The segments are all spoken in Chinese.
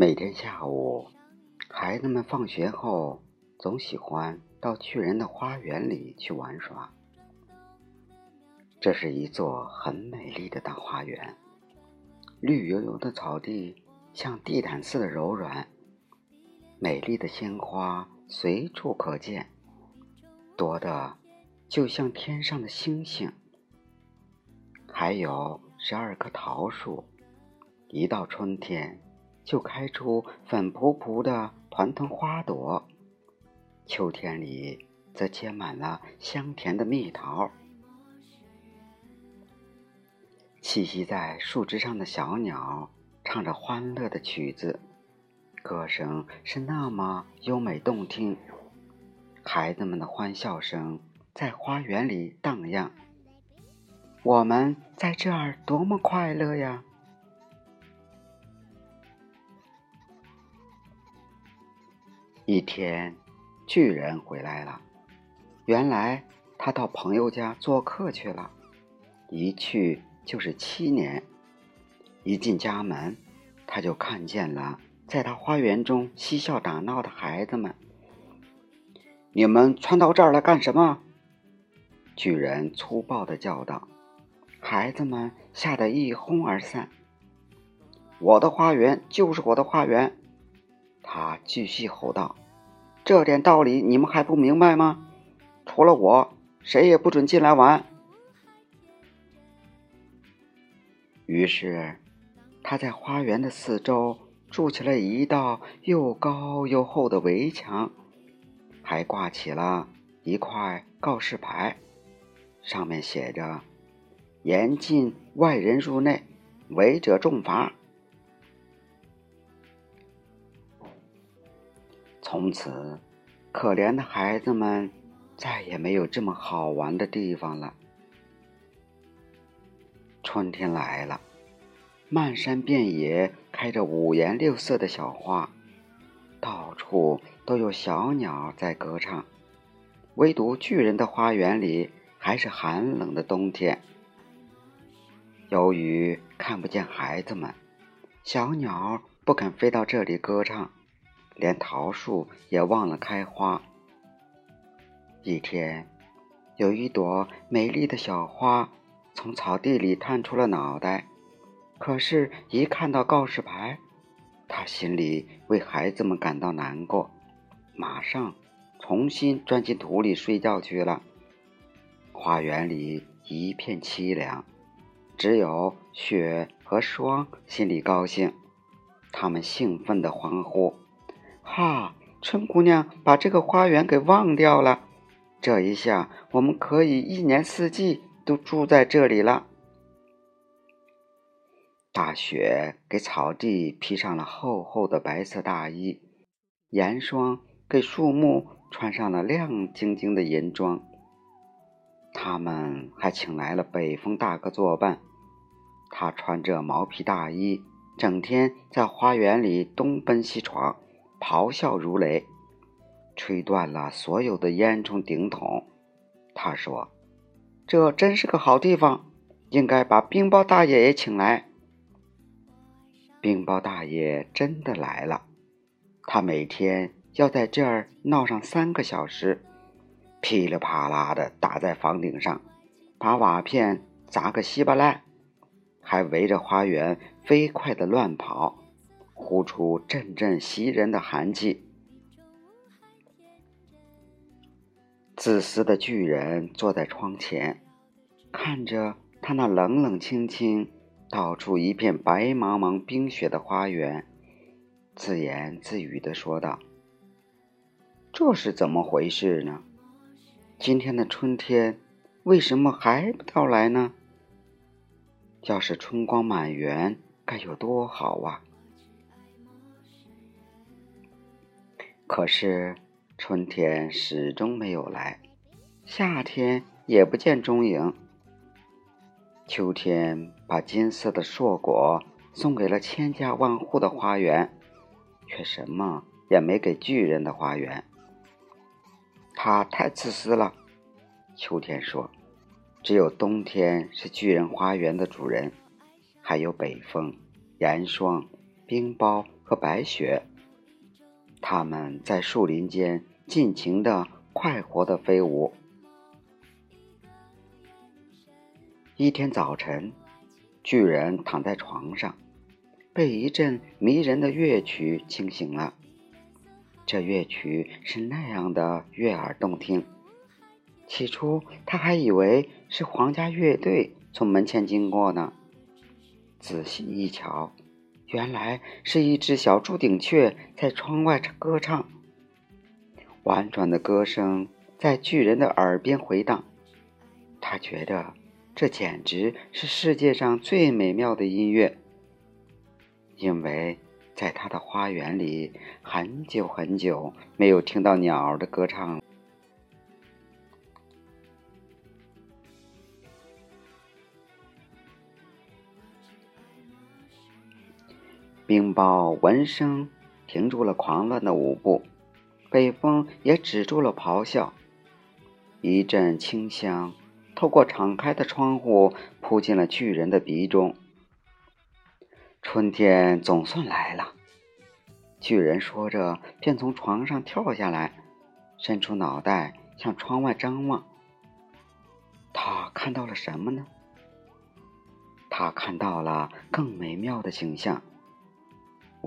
每天下午，孩子们放学后总喜欢到巨人的花园里去玩耍。这是一座很美丽的大花园，绿油油的草地像地毯似的柔软，美丽的鲜花随处可见，多的就像天上的星星。还有十二棵桃树，一到春天。就开出粉扑扑的团团花朵，秋天里则结满了香甜的蜜桃。栖息在树枝上的小鸟唱着欢乐的曲子，歌声是那么优美动听。孩子们的欢笑声在花园里荡漾。我们在这儿多么快乐呀！一天，巨人回来了。原来他到朋友家做客去了，一去就是七年。一进家门，他就看见了在他花园中嬉笑打闹的孩子们。你们窜到这儿来干什么？巨人粗暴的叫道。孩子们吓得一哄而散。我的花园就是我的花园。他继续吼道：“这点道理你们还不明白吗？除了我，谁也不准进来玩。”于是，他在花园的四周筑起了一道又高又厚的围墙，还挂起了一块告示牌，上面写着：“严禁外人入内，违者重罚。”从此，可怜的孩子们再也没有这么好玩的地方了。春天来了，漫山遍野开着五颜六色的小花，到处都有小鸟在歌唱。唯独巨人的花园里还是寒冷的冬天。由于看不见孩子们，小鸟不肯飞到这里歌唱。连桃树也忘了开花。一天，有一朵美丽的小花从草地里探出了脑袋，可是，一看到告示牌，他心里为孩子们感到难过，马上重新钻进土里睡觉去了。花园里一片凄凉，只有雪和霜心里高兴，他们兴奋地欢呼。哈！春姑娘把这个花园给忘掉了，这一下我们可以一年四季都住在这里了。大雪给草地披上了厚厚的白色大衣，严霜给树木穿上了亮晶晶的银装。他们还请来了北风大哥作伴，他穿着毛皮大衣，整天在花园里东奔西闯。咆哮如雷，吹断了所有的烟囱顶筒。他说：“这真是个好地方，应该把冰雹大爷也请来。”冰雹大爷真的来了，他每天要在这儿闹上三个小时，噼里啪啦的打在房顶上，把瓦片砸个稀巴烂，还围着花园飞快的乱跑。呼出阵阵袭人的寒气。自私的巨人坐在窗前，看着他那冷冷清清、到处一片白茫茫冰雪的花园，自言自语的说道：“这是怎么回事呢？今天的春天为什么还不到来呢？要是春光满园，该有多好啊！”可是，春天始终没有来，夏天也不见踪影。秋天把金色的硕果送给了千家万户的花园，却什么也没给巨人的花园。他太自私了，秋天说：“只有冬天是巨人花园的主人，还有北风、严霜、冰雹和白雪。他们在树林间尽情的、快活的飞舞。一天早晨，巨人躺在床上，被一阵迷人的乐曲惊醒了。这乐曲是那样的悦耳动听。起初，他还以为是皇家乐队从门前经过呢。仔细一瞧，原来是一只小朱顶雀在窗外唱歌唱。婉转的歌声在巨人的耳边回荡，他觉得这简直是世界上最美妙的音乐，因为。在他的花园里，很久很久没有听到鸟儿的歌唱了冰雹闻声停住了狂乱的舞步，北风也止住了咆哮。一阵清香透过敞开的窗户扑进了巨人的鼻中。春天总算来了，巨人说着，便从床上跳下来，伸出脑袋向窗外张望。他看到了什么呢？他看到了更美妙的景象。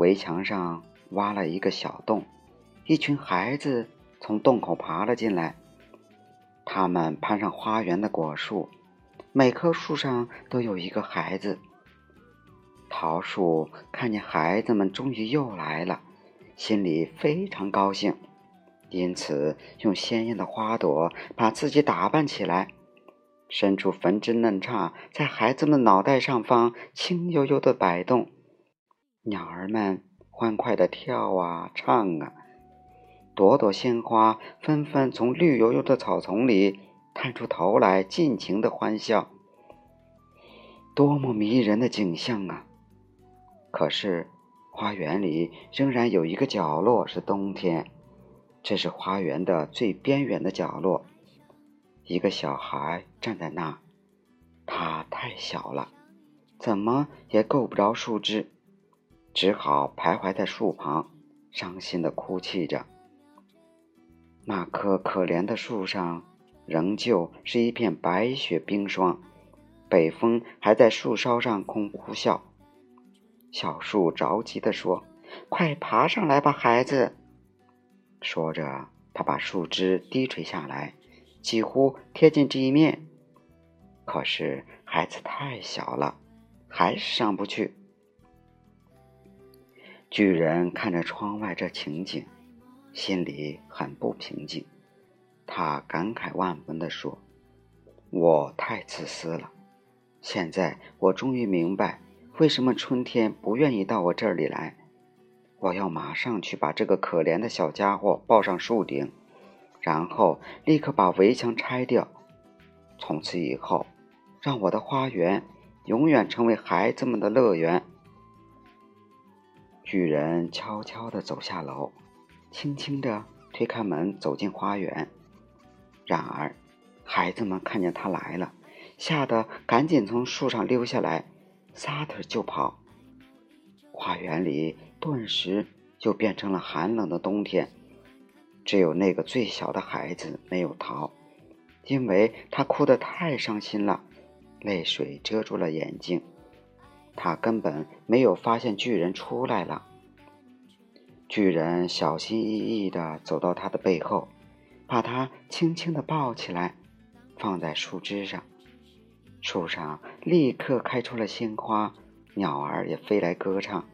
围墙上挖了一个小洞，一群孩子从洞口爬了进来。他们攀上花园的果树，每棵树上都有一个孩子。桃树看见孩子们终于又来了，心里非常高兴，因此用鲜艳的花朵把自己打扮起来，伸出粉枝嫩杈，在孩子们脑袋上方轻悠悠的摆动。鸟儿们欢快的跳啊唱啊，朵朵鲜花纷纷从绿油油的草丛里探出头来，尽情的欢笑。多么迷人的景象啊！可是，花园里仍然有一个角落是冬天，这是花园的最边缘的角落。一个小孩站在那，他太小了，怎么也够不着树枝，只好徘徊在树旁，伤心的哭泣着。那棵可怜的树上，仍旧是一片白雪冰霜，北风还在树梢上空呼啸。小树着急地说：“快爬上来吧，孩子！”说着，他把树枝低垂下来，几乎贴近地面。可是孩子太小了，还是上不去。巨人看着窗外这情景，心里很不平静。他感慨万分地说：“我太自私了。现在我终于明白。”为什么春天不愿意到我这里来？我要马上去把这个可怜的小家伙抱上树顶，然后立刻把围墙拆掉。从此以后，让我的花园永远成为孩子们的乐园。巨人悄悄地走下楼，轻轻地推开门，走进花园。然而，孩子们看见他来了，吓得赶紧从树上溜下来。撒腿就跑，花园里顿时就变成了寒冷的冬天。只有那个最小的孩子没有逃，因为他哭得太伤心了，泪水遮住了眼睛。他根本没有发现巨人出来了。巨人小心翼翼地走到他的背后，把他轻轻地抱起来，放在树枝上。树上立刻开出了鲜花，鸟儿也飞来歌唱。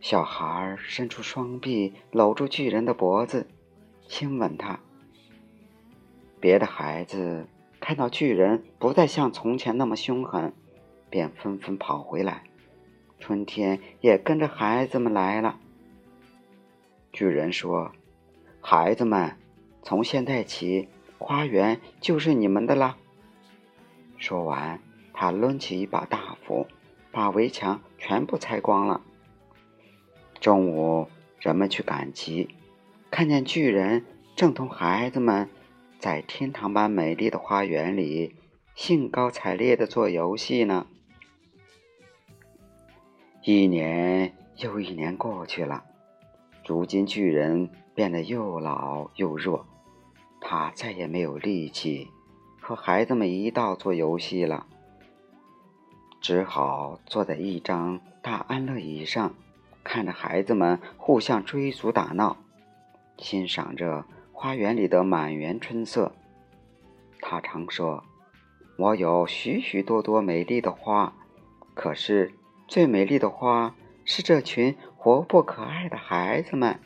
小孩伸出双臂搂住巨人的脖子，亲吻他。别的孩子看到巨人不再像从前那么凶狠，便纷纷跑回来。春天也跟着孩子们来了。巨人说：“孩子们，从现在起，花园就是你们的啦。”说完，他抡起一把大斧，把围墙全部拆光了。中午，人们去赶集，看见巨人正同孩子们在天堂般美丽的花园里兴高采烈地做游戏呢。一年又一年过去了，如今巨人变得又老又弱，他再也没有力气和孩子们一道做游戏了，只好坐在一张大安乐椅上，看着孩子们互相追逐打闹，欣赏着花园里的满园春色。他常说：“我有许许多多美丽的花，可是最美丽的花。”是这群活泼可爱的孩子们。